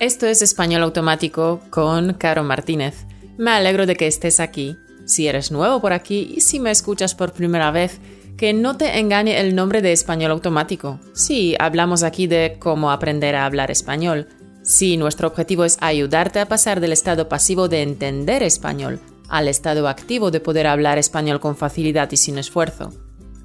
Esto es Español Automático con Caro Martínez. Me alegro de que estés aquí. Si eres nuevo por aquí y si me escuchas por primera vez, que no te engañe el nombre de Español Automático. Sí, hablamos aquí de cómo aprender a hablar español. Sí, nuestro objetivo es ayudarte a pasar del estado pasivo de entender español al estado activo de poder hablar español con facilidad y sin esfuerzo.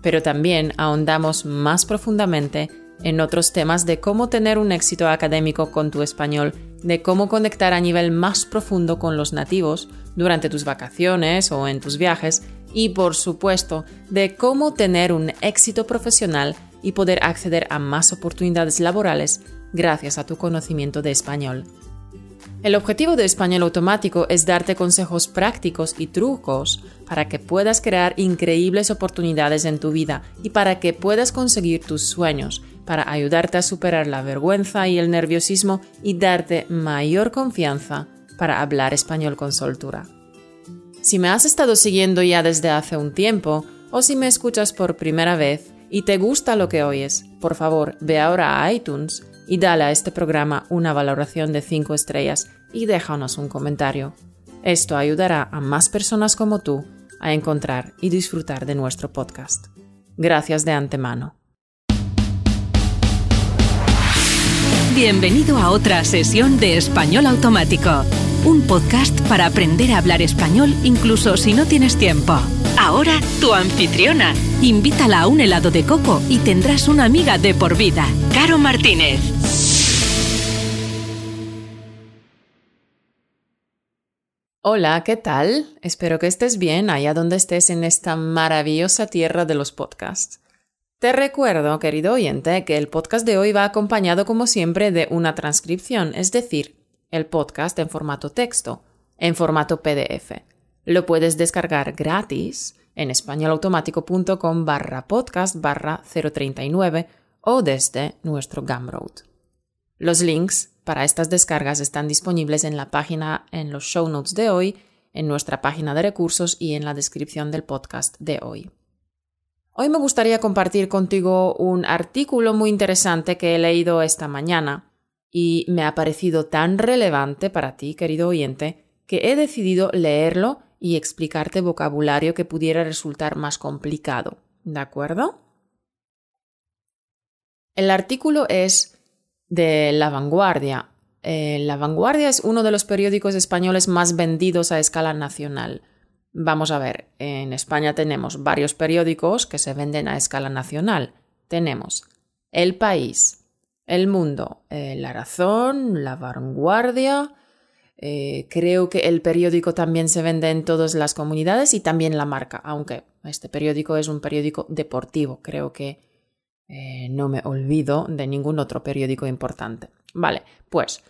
Pero también ahondamos más profundamente en otros temas de cómo tener un éxito académico con tu español, de cómo conectar a nivel más profundo con los nativos durante tus vacaciones o en tus viajes y por supuesto de cómo tener un éxito profesional y poder acceder a más oportunidades laborales gracias a tu conocimiento de español. El objetivo de Español Automático es darte consejos prácticos y trucos para que puedas crear increíbles oportunidades en tu vida y para que puedas conseguir tus sueños, para ayudarte a superar la vergüenza y el nerviosismo y darte mayor confianza para hablar español con soltura. Si me has estado siguiendo ya desde hace un tiempo o si me escuchas por primera vez y te gusta lo que oyes, por favor ve ahora a iTunes y dale a este programa una valoración de 5 estrellas y déjanos un comentario. Esto ayudará a más personas como tú a encontrar y disfrutar de nuestro podcast. Gracias de antemano. Bienvenido a otra sesión de Español Automático, un podcast para aprender a hablar español incluso si no tienes tiempo. Ahora tu anfitriona. Invítala a un helado de coco y tendrás una amiga de por vida. Caro Martínez. Hola, ¿qué tal? Espero que estés bien allá donde estés en esta maravillosa tierra de los podcasts. Te recuerdo, querido oyente, que el podcast de hoy va acompañado como siempre de una transcripción, es decir, el podcast en formato texto, en formato PDF. Lo puedes descargar gratis en españolautomático.com barra podcast barra 039 o desde nuestro Gumroad. Los links para estas descargas están disponibles en la página, en los show notes de hoy, en nuestra página de recursos y en la descripción del podcast de hoy. Hoy me gustaría compartir contigo un artículo muy interesante que he leído esta mañana y me ha parecido tan relevante para ti, querido oyente, que he decidido leerlo y explicarte vocabulario que pudiera resultar más complicado. ¿De acuerdo? El artículo es de La Vanguardia. Eh, la Vanguardia es uno de los periódicos españoles más vendidos a escala nacional. Vamos a ver, en España tenemos varios periódicos que se venden a escala nacional. Tenemos El País, El Mundo, eh, La Razón, La Vanguardia, eh, creo que el periódico también se vende en todas las comunidades y también la marca, aunque este periódico es un periódico deportivo. Creo que eh, no me olvido de ningún otro periódico importante. Vale, pues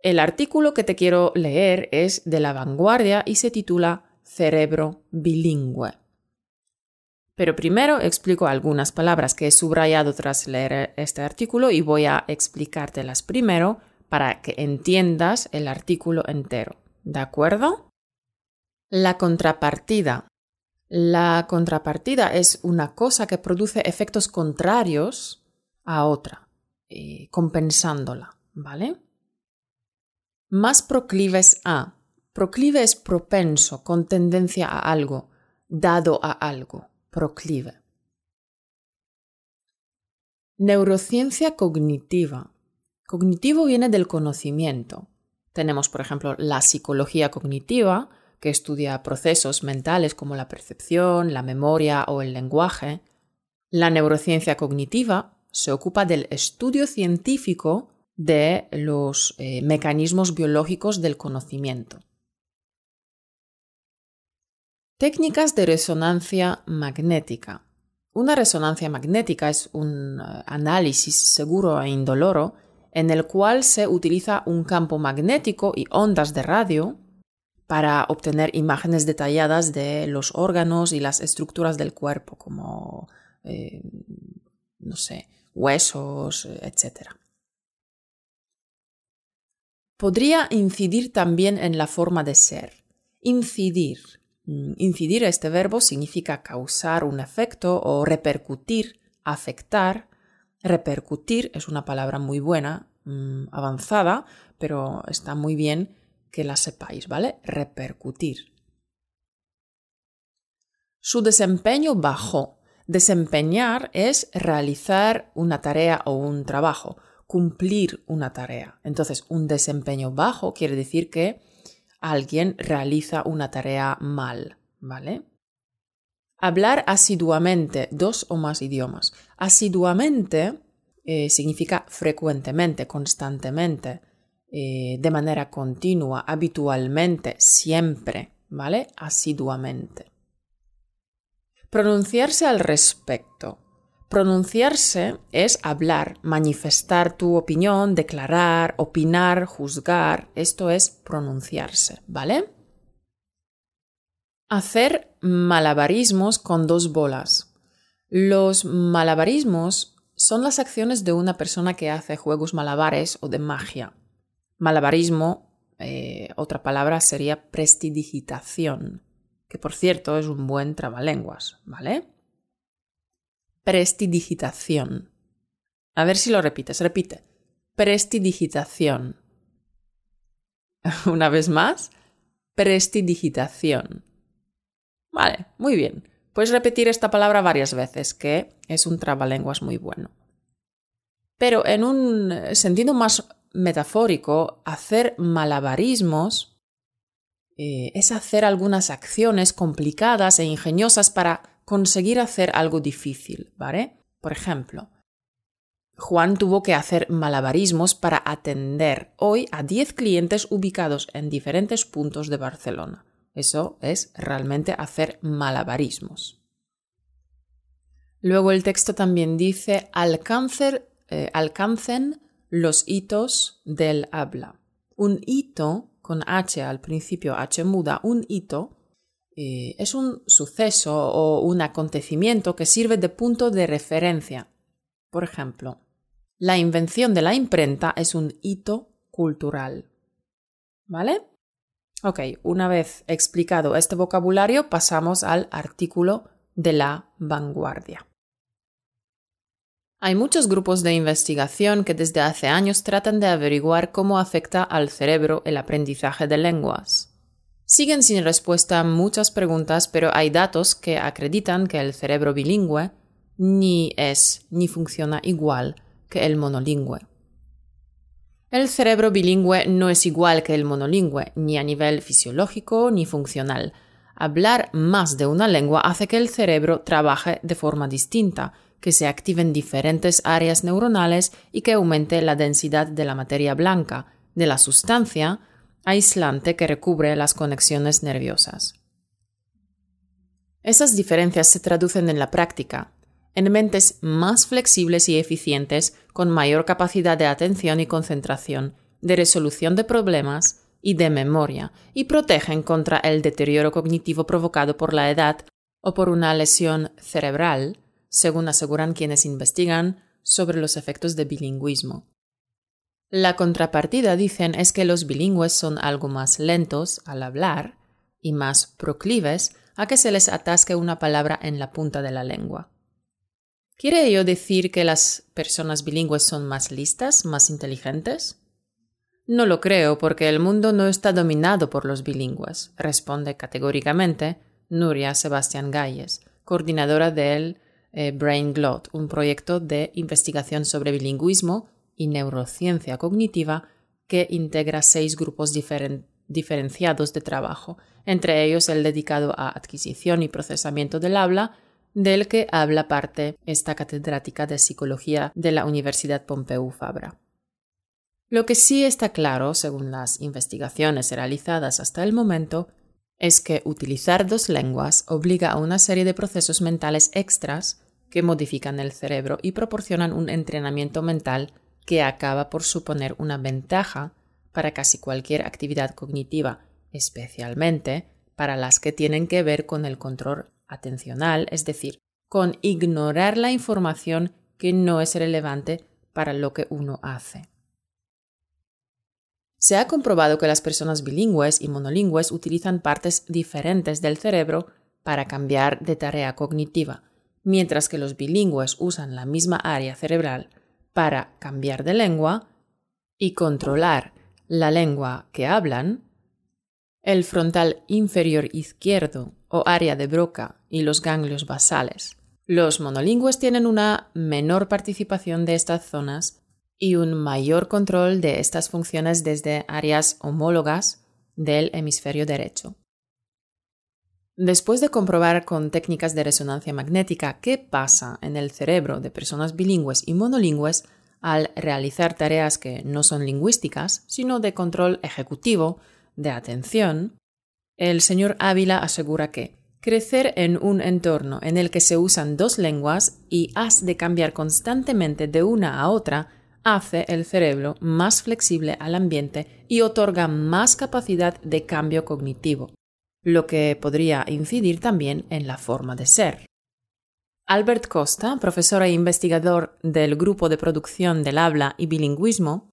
el artículo que te quiero leer es de la vanguardia y se titula Cerebro bilingüe. Pero primero explico algunas palabras que he subrayado tras leer este artículo y voy a explicártelas primero para que entiendas el artículo entero. ¿De acuerdo? La contrapartida. La contrapartida es una cosa que produce efectos contrarios a otra, eh, compensándola, ¿vale? Más proclives a. Proclive es propenso, con tendencia a algo, dado a algo, proclive. Neurociencia cognitiva. Cognitivo viene del conocimiento. Tenemos, por ejemplo, la psicología cognitiva, que estudia procesos mentales como la percepción, la memoria o el lenguaje. La neurociencia cognitiva se ocupa del estudio científico de los eh, mecanismos biológicos del conocimiento. Técnicas de resonancia magnética. Una resonancia magnética es un eh, análisis seguro e indoloro en el cual se utiliza un campo magnético y ondas de radio para obtener imágenes detalladas de los órganos y las estructuras del cuerpo, como, eh, no sé, huesos, etc. Podría incidir también en la forma de ser. Incidir. Mm, incidir este verbo significa causar un efecto o repercutir, afectar Repercutir es una palabra muy buena, mm, avanzada, pero está muy bien que la sepáis, ¿vale? Repercutir. Su desempeño bajó. Desempeñar es realizar una tarea o un trabajo, cumplir una tarea. Entonces, un desempeño bajo quiere decir que alguien realiza una tarea mal, ¿vale? Hablar asiduamente dos o más idiomas. Asiduamente eh, significa frecuentemente, constantemente, eh, de manera continua, habitualmente, siempre, ¿vale? Asiduamente. Pronunciarse al respecto. Pronunciarse es hablar, manifestar tu opinión, declarar, opinar, juzgar. Esto es pronunciarse, ¿vale? Hacer malabarismos con dos bolas. Los malabarismos son las acciones de una persona que hace juegos malabares o de magia. Malabarismo, eh, otra palabra sería prestidigitación, que por cierto es un buen trabalenguas, ¿vale? Prestidigitación. A ver si lo repites, repite. Prestidigitación. Una vez más, prestidigitación. Vale, muy bien. Puedes repetir esta palabra varias veces, que es un trabalenguas muy bueno. Pero en un sentido más metafórico, hacer malabarismos eh, es hacer algunas acciones complicadas e ingeniosas para conseguir hacer algo difícil, ¿vale? Por ejemplo, Juan tuvo que hacer malabarismos para atender hoy a 10 clientes ubicados en diferentes puntos de Barcelona. Eso es realmente hacer malabarismos. Luego el texto también dice eh, alcancen los hitos del habla. Un hito, con H al principio, H muda, un hito eh, es un suceso o un acontecimiento que sirve de punto de referencia. Por ejemplo, la invención de la imprenta es un hito cultural. ¿Vale? Ok, una vez explicado este vocabulario, pasamos al artículo de la vanguardia. Hay muchos grupos de investigación que desde hace años tratan de averiguar cómo afecta al cerebro el aprendizaje de lenguas. Siguen sin respuesta muchas preguntas, pero hay datos que acreditan que el cerebro bilingüe ni es ni funciona igual que el monolingüe. El cerebro bilingüe no es igual que el monolingüe, ni a nivel fisiológico ni funcional. Hablar más de una lengua hace que el cerebro trabaje de forma distinta, que se activen diferentes áreas neuronales y que aumente la densidad de la materia blanca, de la sustancia aislante que recubre las conexiones nerviosas. Esas diferencias se traducen en la práctica, en mentes más flexibles y eficientes, con mayor capacidad de atención y concentración, de resolución de problemas y de memoria, y protegen contra el deterioro cognitivo provocado por la edad o por una lesión cerebral, según aseguran quienes investigan sobre los efectos de bilingüismo. La contrapartida, dicen, es que los bilingües son algo más lentos al hablar y más proclives a que se les atasque una palabra en la punta de la lengua. ¿Quiere ello decir que las personas bilingües son más listas, más inteligentes? No lo creo porque el mundo no está dominado por los bilingües, responde categóricamente Nuria Sebastián Galles, coordinadora del eh, Brain Glot, un proyecto de investigación sobre bilingüismo y neurociencia cognitiva que integra seis grupos diferenciados de trabajo, entre ellos el dedicado a adquisición y procesamiento del habla, del que habla parte esta catedrática de psicología de la Universidad Pompeu Fabra. Lo que sí está claro, según las investigaciones realizadas hasta el momento, es que utilizar dos lenguas obliga a una serie de procesos mentales extras que modifican el cerebro y proporcionan un entrenamiento mental que acaba por suponer una ventaja para casi cualquier actividad cognitiva, especialmente para las que tienen que ver con el control atencional, es decir, con ignorar la información que no es relevante para lo que uno hace. Se ha comprobado que las personas bilingües y monolingües utilizan partes diferentes del cerebro para cambiar de tarea cognitiva, mientras que los bilingües usan la misma área cerebral para cambiar de lengua y controlar la lengua que hablan, el frontal inferior izquierdo o área de Broca y los ganglios basales. Los monolingües tienen una menor participación de estas zonas y un mayor control de estas funciones desde áreas homólogas del hemisferio derecho. Después de comprobar con técnicas de resonancia magnética qué pasa en el cerebro de personas bilingües y monolingües al realizar tareas que no son lingüísticas, sino de control ejecutivo, de atención, el señor Ávila asegura que crecer en un entorno en el que se usan dos lenguas y has de cambiar constantemente de una a otra hace el cerebro más flexible al ambiente y otorga más capacidad de cambio cognitivo lo que podría incidir también en la forma de ser. Albert Costa, profesor e investigador del Grupo de Producción del Habla y Bilingüismo,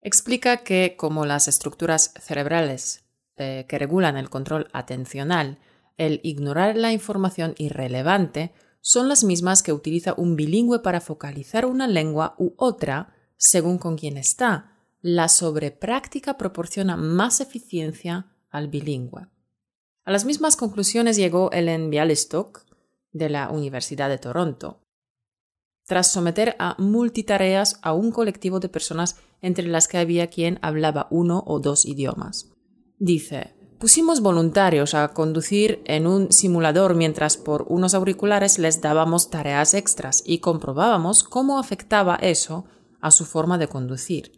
explica que como las estructuras cerebrales eh, que regulan el control atencional, el ignorar la información irrelevante son las mismas que utiliza un bilingüe para focalizar una lengua u otra según con quién está. La sobrepráctica proporciona más eficiencia al bilingüe. A las mismas conclusiones llegó Ellen Bialystok de la Universidad de Toronto, tras someter a multitareas a un colectivo de personas entre las que había quien hablaba uno o dos idiomas. Dice, pusimos voluntarios a conducir en un simulador mientras por unos auriculares les dábamos tareas extras y comprobábamos cómo afectaba eso a su forma de conducir.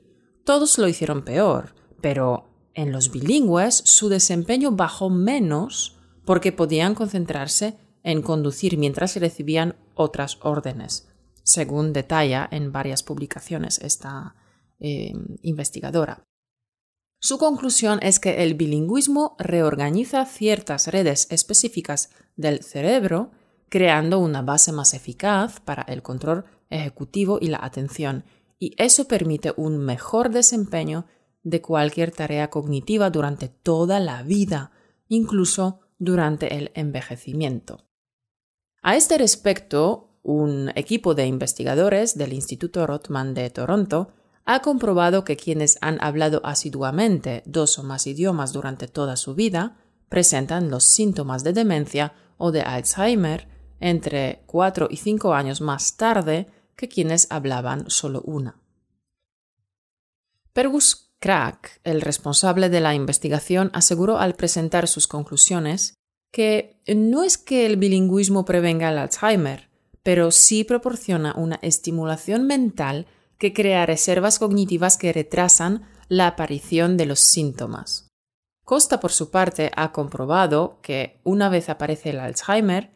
Todos lo hicieron peor, pero en los bilingües su desempeño bajó menos porque podían concentrarse en conducir mientras recibían otras órdenes, según detalla en varias publicaciones esta eh, investigadora. Su conclusión es que el bilingüismo reorganiza ciertas redes específicas del cerebro, creando una base más eficaz para el control ejecutivo y la atención, y eso permite un mejor desempeño de cualquier tarea cognitiva durante toda la vida, incluso durante el envejecimiento. A este respecto, un equipo de investigadores del Instituto Rotman de Toronto ha comprobado que quienes han hablado asiduamente dos o más idiomas durante toda su vida presentan los síntomas de demencia o de Alzheimer entre 4 y 5 años más tarde que quienes hablaban solo una. Crack, el responsable de la investigación, aseguró al presentar sus conclusiones que no es que el bilingüismo prevenga el Alzheimer, pero sí proporciona una estimulación mental que crea reservas cognitivas que retrasan la aparición de los síntomas. Costa, por su parte, ha comprobado que una vez aparece el Alzheimer,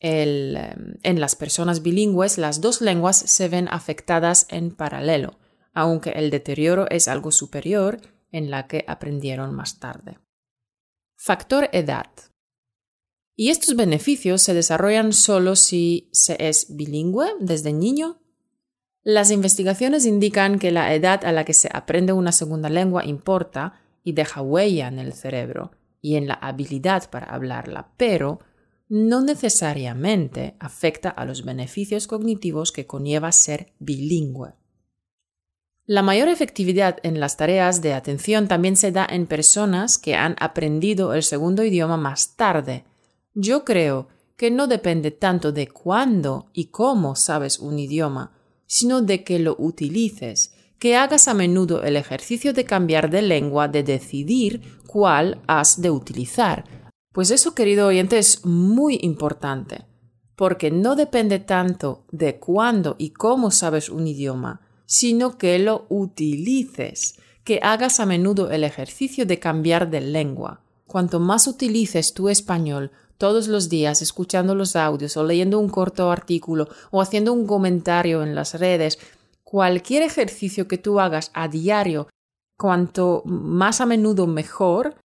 em, en las personas bilingües las dos lenguas se ven afectadas en paralelo, aunque el deterioro es algo superior en la que aprendieron más tarde. Factor edad. Y estos beneficios se desarrollan solo si se es bilingüe desde niño. Las investigaciones indican que la edad a la que se aprende una segunda lengua importa y deja huella en el cerebro y en la habilidad para hablarla, pero no necesariamente afecta a los beneficios cognitivos que conlleva ser bilingüe. La mayor efectividad en las tareas de atención también se da en personas que han aprendido el segundo idioma más tarde. Yo creo que no depende tanto de cuándo y cómo sabes un idioma, sino de que lo utilices, que hagas a menudo el ejercicio de cambiar de lengua, de decidir cuál has de utilizar. Pues eso, querido oyente, es muy importante, porque no depende tanto de cuándo y cómo sabes un idioma, sino que lo utilices, que hagas a menudo el ejercicio de cambiar de lengua. Cuanto más utilices tu español todos los días escuchando los audios o leyendo un corto artículo o haciendo un comentario en las redes, cualquier ejercicio que tú hagas a diario, cuanto más a menudo mejor,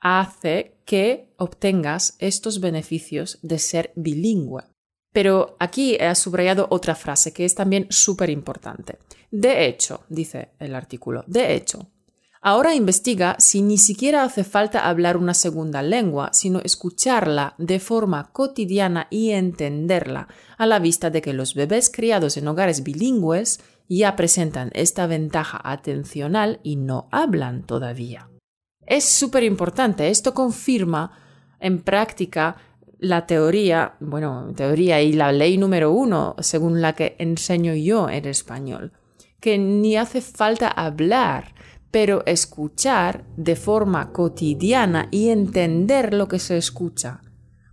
hace que obtengas estos beneficios de ser bilingüe. Pero aquí he subrayado otra frase que es también súper importante. De hecho, dice el artículo, de hecho, ahora investiga si ni siquiera hace falta hablar una segunda lengua, sino escucharla de forma cotidiana y entenderla, a la vista de que los bebés criados en hogares bilingües ya presentan esta ventaja atencional y no hablan todavía. Es súper importante. Esto confirma en práctica la teoría, bueno, teoría y la ley número uno, según la que enseño yo en español, que ni hace falta hablar, pero escuchar de forma cotidiana y entender lo que se escucha.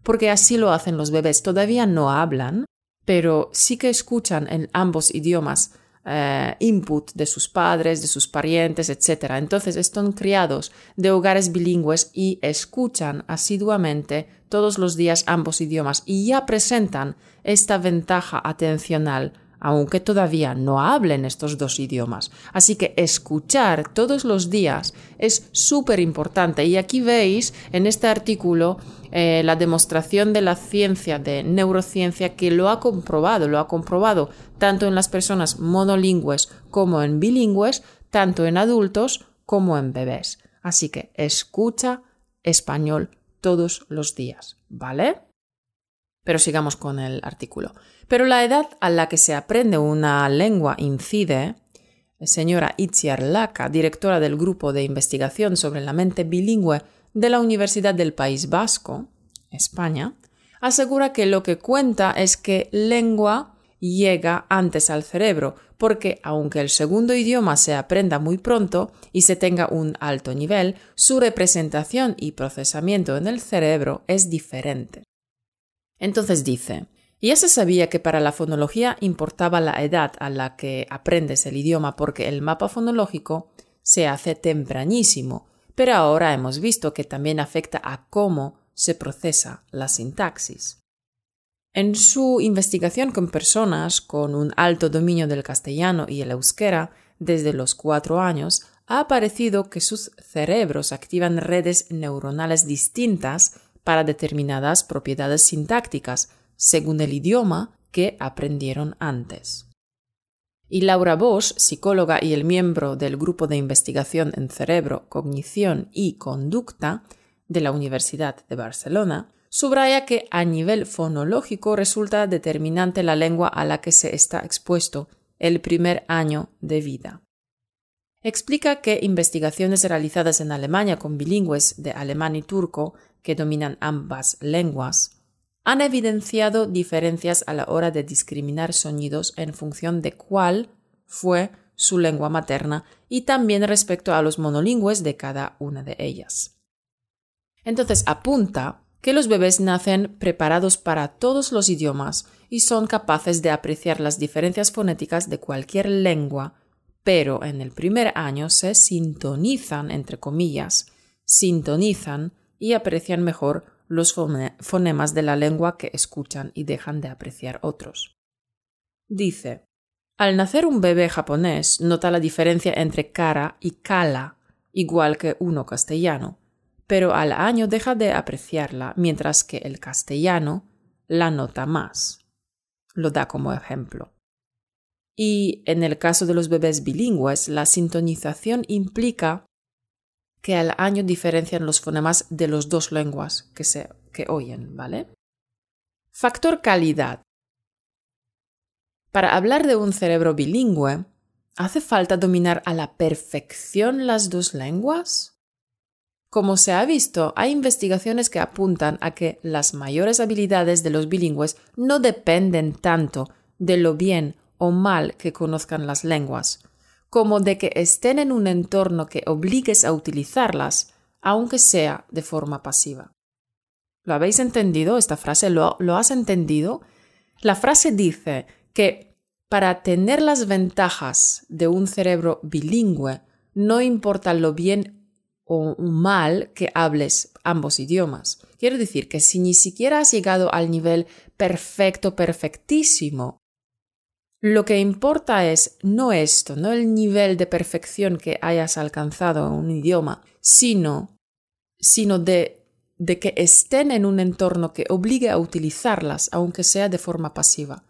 Porque así lo hacen los bebés. Todavía no hablan, pero sí que escuchan en ambos idiomas eh, input de sus padres, de sus parientes, etc. Entonces están criados de hogares bilingües y escuchan asiduamente todos los días ambos idiomas y ya presentan esta ventaja atencional aunque todavía no hablen estos dos idiomas. Así que escuchar todos los días es súper importante. Y aquí veis en este artículo eh, la demostración de la ciencia de neurociencia que lo ha comprobado, lo ha comprobado tanto en las personas monolingües como en bilingües, tanto en adultos como en bebés. Así que escucha español todos los días, ¿vale? Pero sigamos con el artículo. Pero la edad a la que se aprende una lengua incide, señora Itziar Laka, directora del Grupo de Investigación sobre la Mente Bilingüe de la Universidad del País Vasco, España, asegura que lo que cuenta es que lengua llega antes al cerebro, porque aunque el segundo idioma se aprenda muy pronto y se tenga un alto nivel, su representación y procesamiento en el cerebro es diferente. Entonces dice, ya se sabía que para la fonología importaba la edad a la que aprendes el idioma porque el mapa fonológico se hace tempranísimo, pero ahora hemos visto que también afecta a cómo se procesa la sintaxis. En su investigación con personas con un alto dominio del castellano y el euskera desde los cuatro años, ha aparecido que sus cerebros activan redes neuronales distintas para determinadas propiedades sintácticas, según el idioma que aprendieron antes. Y Laura Bosch, psicóloga y el miembro del Grupo de Investigación en Cerebro, Cognición y Conducta de la Universidad de Barcelona, subraya que a nivel fonológico resulta determinante la lengua a la que se está expuesto el primer año de vida. Explica que investigaciones realizadas en Alemania con bilingües de alemán y turco que dominan ambas lenguas, han evidenciado diferencias a la hora de discriminar sonidos en función de cuál fue su lengua materna y también respecto a los monolingües de cada una de ellas. Entonces apunta que los bebés nacen preparados para todos los idiomas y son capaces de apreciar las diferencias fonéticas de cualquier lengua, pero en el primer año se sintonizan, entre comillas, sintonizan y aprecian mejor los fonemas de la lengua que escuchan y dejan de apreciar otros. Dice, al nacer un bebé japonés nota la diferencia entre cara y kala, igual que uno castellano, pero al año deja de apreciarla, mientras que el castellano la nota más. Lo da como ejemplo. Y en el caso de los bebés bilingües, la sintonización implica que al año diferencian los fonemas de las dos lenguas que se que oyen, ¿vale? Factor calidad. Para hablar de un cerebro bilingüe, ¿hace falta dominar a la perfección las dos lenguas? Como se ha visto, hay investigaciones que apuntan a que las mayores habilidades de los bilingües no dependen tanto de lo bien o mal que conozcan las lenguas, como de que estén en un entorno que obligues a utilizarlas, aunque sea de forma pasiva. ¿Lo habéis entendido? Esta frase, ¿lo, ¿lo has entendido? La frase dice que para tener las ventajas de un cerebro bilingüe, no importa lo bien o mal que hables ambos idiomas. Quiero decir que si ni siquiera has llegado al nivel perfecto, perfectísimo, lo que importa es no esto, no el nivel de perfección que hayas alcanzado en un idioma, sino, sino de, de que estén en un entorno que obligue a utilizarlas, aunque sea de forma pasiva.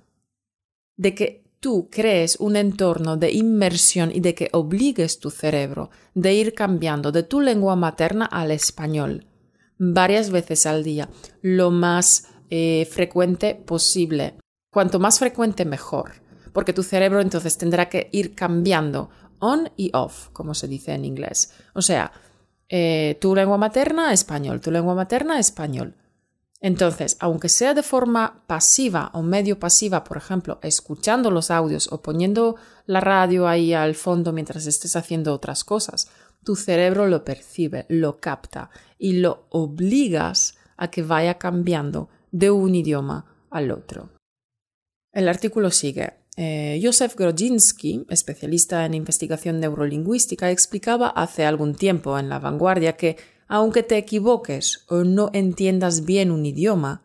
De que tú crees un entorno de inmersión y de que obligues tu cerebro de ir cambiando de tu lengua materna al español varias veces al día, lo más eh, frecuente posible. Cuanto más frecuente, mejor porque tu cerebro entonces tendrá que ir cambiando on y off, como se dice en inglés. O sea, eh, tu lengua materna, español, tu lengua materna, español. Entonces, aunque sea de forma pasiva o medio pasiva, por ejemplo, escuchando los audios o poniendo la radio ahí al fondo mientras estés haciendo otras cosas, tu cerebro lo percibe, lo capta y lo obligas a que vaya cambiando de un idioma al otro. El artículo sigue. Eh, Josef Grodzinski, especialista en investigación neurolingüística, explicaba hace algún tiempo en La Vanguardia que, aunque te equivoques o no entiendas bien un idioma,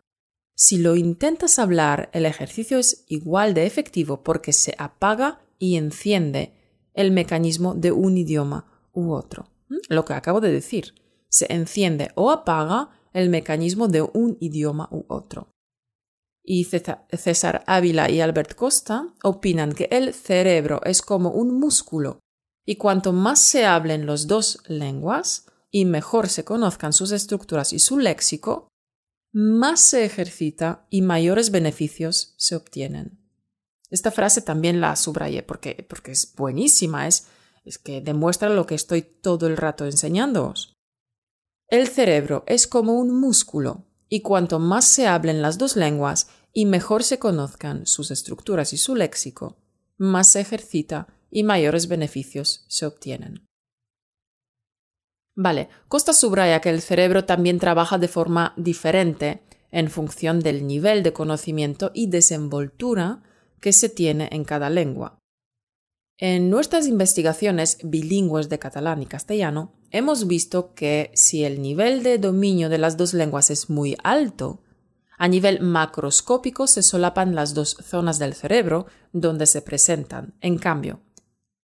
si lo intentas hablar, el ejercicio es igual de efectivo porque se apaga y enciende el mecanismo de un idioma u otro. Lo que acabo de decir. Se enciende o apaga el mecanismo de un idioma u otro y César Ávila y Albert Costa opinan que el cerebro es como un músculo y cuanto más se hablen los dos lenguas y mejor se conozcan sus estructuras y su léxico, más se ejercita y mayores beneficios se obtienen. Esta frase también la subrayé porque, porque es buenísima, es, es que demuestra lo que estoy todo el rato enseñándoos. El cerebro es como un músculo y cuanto más se hablen las dos lenguas y mejor se conozcan sus estructuras y su léxico, más se ejercita y mayores beneficios se obtienen. Vale, Costa subraya que el cerebro también trabaja de forma diferente en función del nivel de conocimiento y desenvoltura que se tiene en cada lengua. En nuestras investigaciones bilingües de catalán y castellano, hemos visto que si el nivel de dominio de las dos lenguas es muy alto, a nivel macroscópico se solapan las dos zonas del cerebro donde se presentan. En cambio,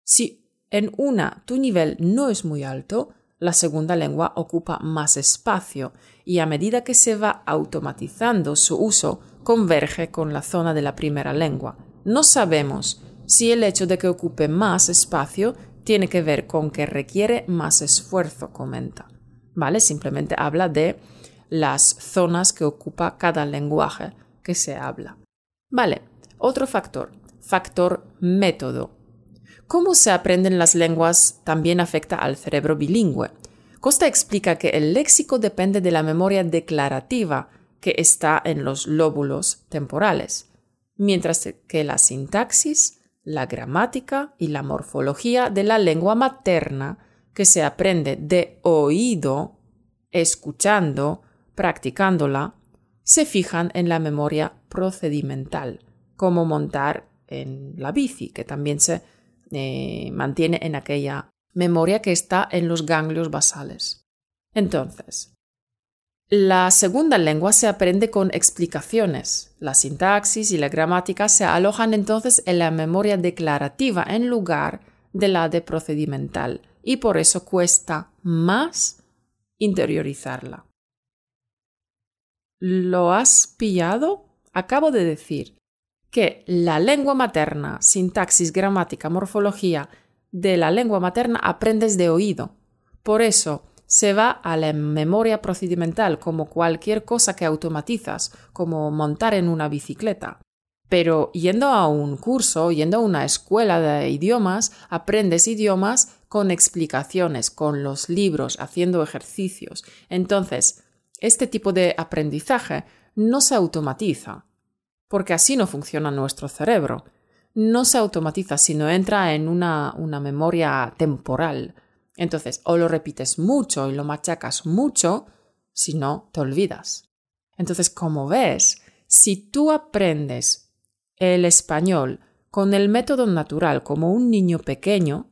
si en una tu nivel no es muy alto, la segunda lengua ocupa más espacio y a medida que se va automatizando su uso, converge con la zona de la primera lengua. No sabemos si el hecho de que ocupe más espacio tiene que ver con que requiere más esfuerzo, comenta. ¿Vale? Simplemente habla de las zonas que ocupa cada lenguaje que se habla. Vale, otro factor, factor método. Cómo se aprenden las lenguas también afecta al cerebro bilingüe. Costa explica que el léxico depende de la memoria declarativa que está en los lóbulos temporales, mientras que la sintaxis la gramática y la morfología de la lengua materna que se aprende de oído, escuchando, practicándola, se fijan en la memoria procedimental, como montar en la bici, que también se eh, mantiene en aquella memoria que está en los ganglios basales. Entonces, la segunda lengua se aprende con explicaciones. La sintaxis y la gramática se alojan entonces en la memoria declarativa en lugar de la de procedimental y por eso cuesta más interiorizarla. ¿Lo has pillado? Acabo de decir que la lengua materna, sintaxis, gramática, morfología de la lengua materna aprendes de oído. Por eso, se va a la memoria procedimental como cualquier cosa que automatizas, como montar en una bicicleta. Pero yendo a un curso, yendo a una escuela de idiomas, aprendes idiomas con explicaciones, con los libros, haciendo ejercicios. Entonces, este tipo de aprendizaje no se automatiza, porque así no funciona nuestro cerebro. No se automatiza, sino entra en una, una memoria temporal, entonces, o lo repites mucho y lo machacas mucho, si no, te olvidas. Entonces, como ves, si tú aprendes el español con el método natural como un niño pequeño,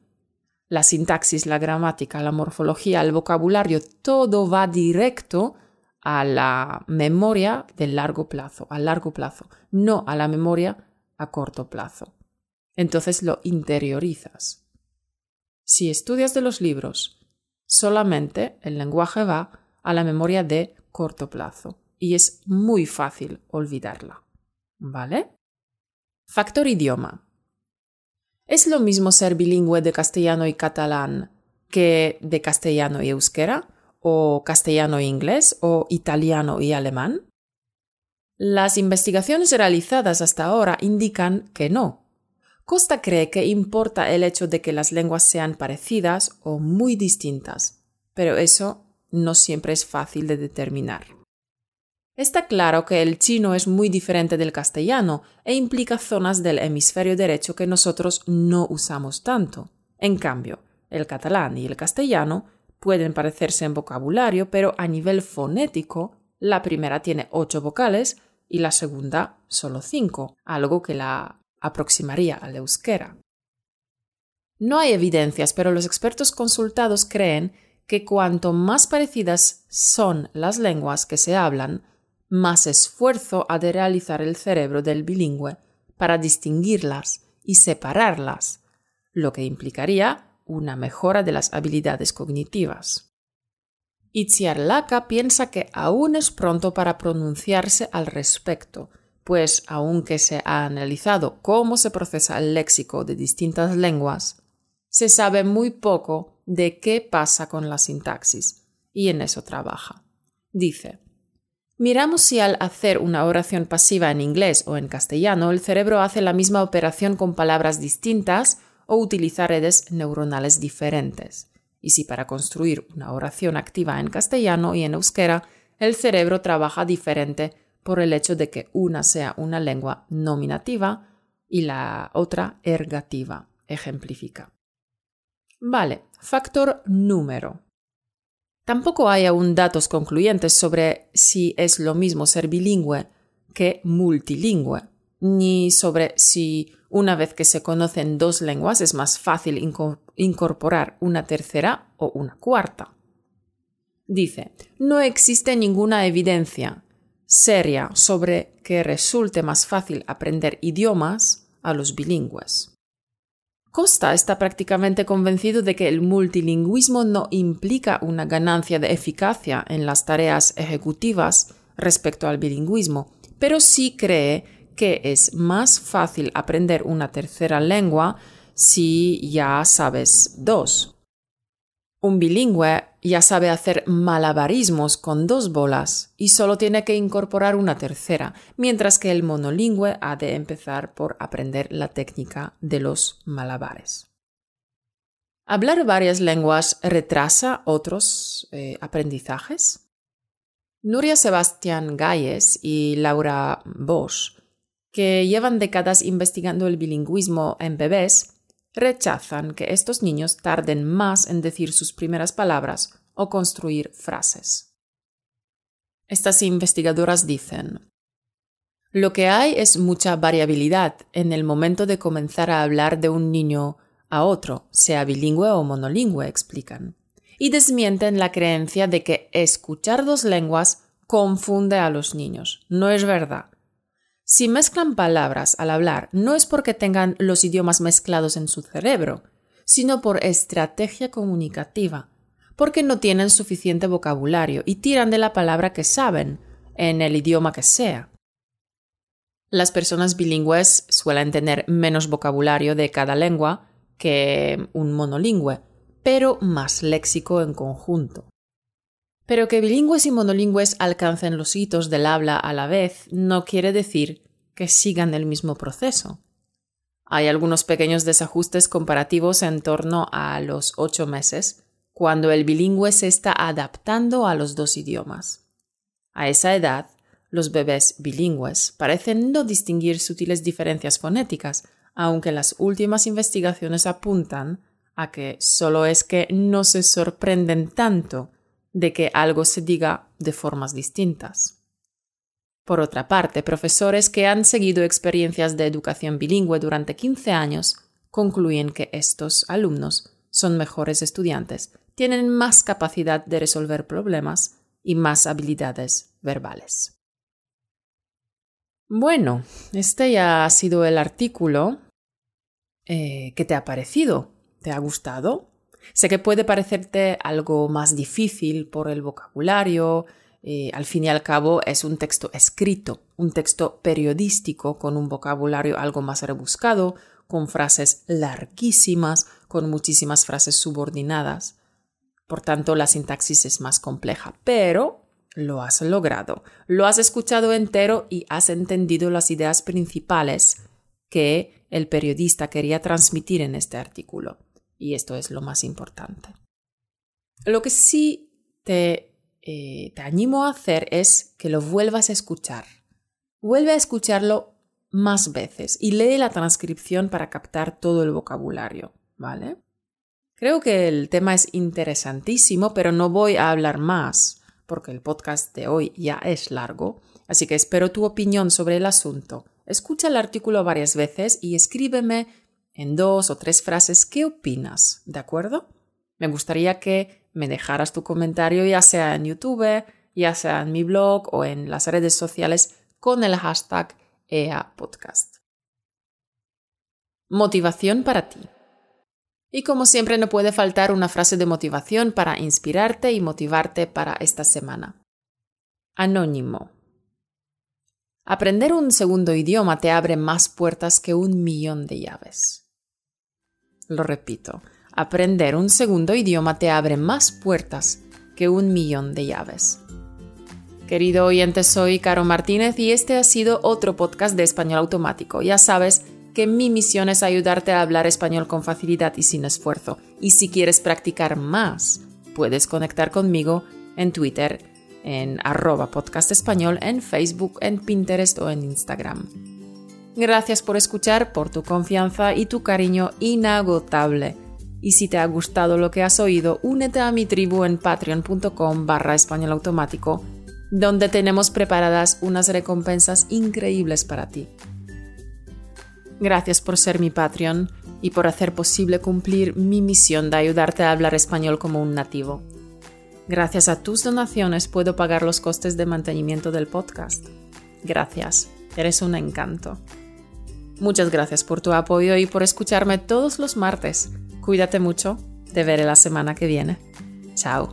la sintaxis, la gramática, la morfología, el vocabulario, todo va directo a la memoria de largo plazo, a largo plazo, no a la memoria a corto plazo. Entonces lo interiorizas. Si estudias de los libros, solamente el lenguaje va a la memoria de corto plazo y es muy fácil olvidarla. ¿Vale? Factor idioma. ¿Es lo mismo ser bilingüe de castellano y catalán que de castellano y euskera? ¿O castellano e inglés? ¿O italiano y alemán? Las investigaciones realizadas hasta ahora indican que no, Costa cree que importa el hecho de que las lenguas sean parecidas o muy distintas, pero eso no siempre es fácil de determinar. Está claro que el chino es muy diferente del castellano e implica zonas del hemisferio derecho que nosotros no usamos tanto. En cambio, el catalán y el castellano pueden parecerse en vocabulario, pero a nivel fonético, la primera tiene ocho vocales y la segunda solo cinco, algo que la aproximaría al euskera. No hay evidencias, pero los expertos consultados creen que cuanto más parecidas son las lenguas que se hablan, más esfuerzo ha de realizar el cerebro del bilingüe para distinguirlas y separarlas, lo que implicaría una mejora de las habilidades cognitivas. Itziar Laka piensa que aún es pronto para pronunciarse al respecto, pues aunque se ha analizado cómo se procesa el léxico de distintas lenguas, se sabe muy poco de qué pasa con la sintaxis, y en eso trabaja. Dice, Miramos si al hacer una oración pasiva en inglés o en castellano el cerebro hace la misma operación con palabras distintas o utiliza redes neuronales diferentes. Y si para construir una oración activa en castellano y en euskera el cerebro trabaja diferente por el hecho de que una sea una lengua nominativa y la otra ergativa. Ejemplifica. Vale, factor número. Tampoco hay aún datos concluyentes sobre si es lo mismo ser bilingüe que multilingüe, ni sobre si una vez que se conocen dos lenguas es más fácil incorporar una tercera o una cuarta. Dice, no existe ninguna evidencia seria sobre que resulte más fácil aprender idiomas a los bilingües. Costa está prácticamente convencido de que el multilingüismo no implica una ganancia de eficacia en las tareas ejecutivas respecto al bilingüismo, pero sí cree que es más fácil aprender una tercera lengua si ya sabes dos. Un bilingüe ya sabe hacer malabarismos con dos bolas y solo tiene que incorporar una tercera, mientras que el monolingüe ha de empezar por aprender la técnica de los malabares. ¿Hablar varias lenguas retrasa otros eh, aprendizajes? Nuria Sebastián Galles y Laura Bosch, que llevan décadas investigando el bilingüismo en bebés, rechazan que estos niños tarden más en decir sus primeras palabras o construir frases. Estas investigadoras dicen, lo que hay es mucha variabilidad en el momento de comenzar a hablar de un niño a otro, sea bilingüe o monolingüe, explican, y desmienten la creencia de que escuchar dos lenguas confunde a los niños. No es verdad. Si mezclan palabras al hablar, no es porque tengan los idiomas mezclados en su cerebro, sino por estrategia comunicativa, porque no tienen suficiente vocabulario y tiran de la palabra que saben, en el idioma que sea. Las personas bilingües suelen tener menos vocabulario de cada lengua que un monolingüe, pero más léxico en conjunto. Pero que bilingües y monolingües alcancen los hitos del habla a la vez no quiere decir que sigan el mismo proceso. Hay algunos pequeños desajustes comparativos en torno a los ocho meses, cuando el bilingüe se está adaptando a los dos idiomas. A esa edad, los bebés bilingües parecen no distinguir sutiles diferencias fonéticas, aunque las últimas investigaciones apuntan a que solo es que no se sorprenden tanto de que algo se diga de formas distintas. Por otra parte, profesores que han seguido experiencias de educación bilingüe durante 15 años concluyen que estos alumnos son mejores estudiantes, tienen más capacidad de resolver problemas y más habilidades verbales. Bueno, este ya ha sido el artículo. Eh, ¿Qué te ha parecido? ¿Te ha gustado? Sé que puede parecerte algo más difícil por el vocabulario, eh, al fin y al cabo es un texto escrito, un texto periodístico con un vocabulario algo más rebuscado, con frases larguísimas, con muchísimas frases subordinadas. Por tanto, la sintaxis es más compleja, pero lo has logrado, lo has escuchado entero y has entendido las ideas principales que el periodista quería transmitir en este artículo. Y esto es lo más importante. Lo que sí te, eh, te animo a hacer es que lo vuelvas a escuchar. Vuelve a escucharlo más veces y lee la transcripción para captar todo el vocabulario, ¿vale? Creo que el tema es interesantísimo, pero no voy a hablar más, porque el podcast de hoy ya es largo, así que espero tu opinión sobre el asunto. Escucha el artículo varias veces y escríbeme en dos o tres frases qué opinas, ¿de acuerdo? Me gustaría que me dejaras tu comentario ya sea en YouTube, ya sea en mi blog o en las redes sociales con el hashtag EA Podcast. Motivación para ti. Y como siempre no puede faltar una frase de motivación para inspirarte y motivarte para esta semana. Anónimo. Aprender un segundo idioma te abre más puertas que un millón de llaves. Lo repito, aprender un segundo idioma te abre más puertas que un millón de llaves. Querido oyente, soy Caro Martínez y este ha sido otro podcast de Español Automático. Ya sabes que mi misión es ayudarte a hablar español con facilidad y sin esfuerzo. Y si quieres practicar más, puedes conectar conmigo en Twitter, en arroba podcast español, en Facebook, en Pinterest o en Instagram. Gracias por escuchar, por tu confianza y tu cariño inagotable. Y si te ha gustado lo que has oído, únete a mi tribu en patreon.com barra español automático donde tenemos preparadas unas recompensas increíbles para ti. Gracias por ser mi Patreon y por hacer posible cumplir mi misión de ayudarte a hablar español como un nativo. Gracias a tus donaciones puedo pagar los costes de mantenimiento del podcast. Gracias, eres un encanto. Muchas gracias por tu apoyo y por escucharme todos los martes. Cuídate mucho, te veré la semana que viene. Chao.